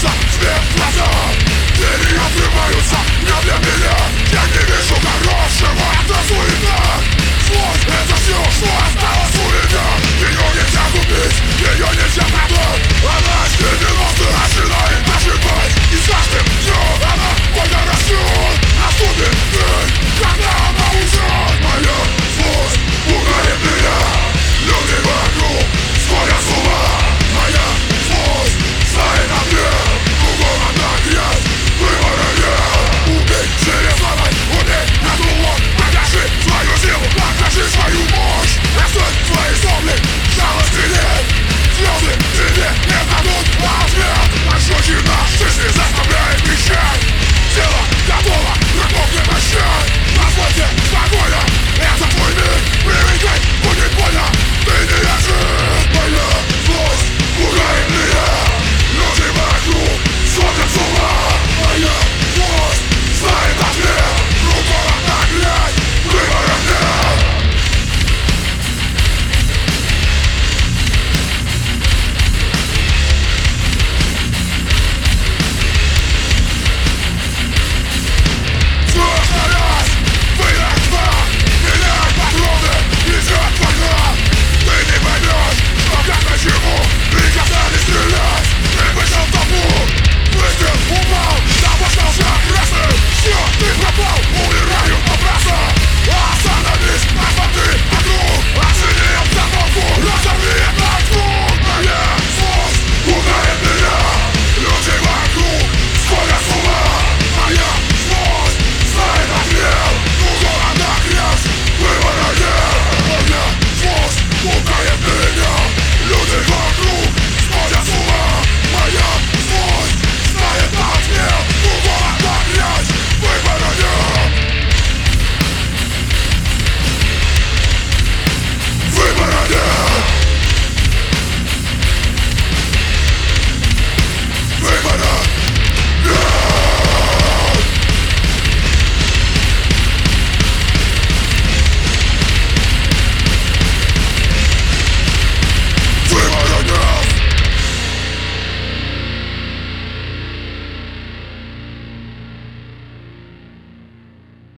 such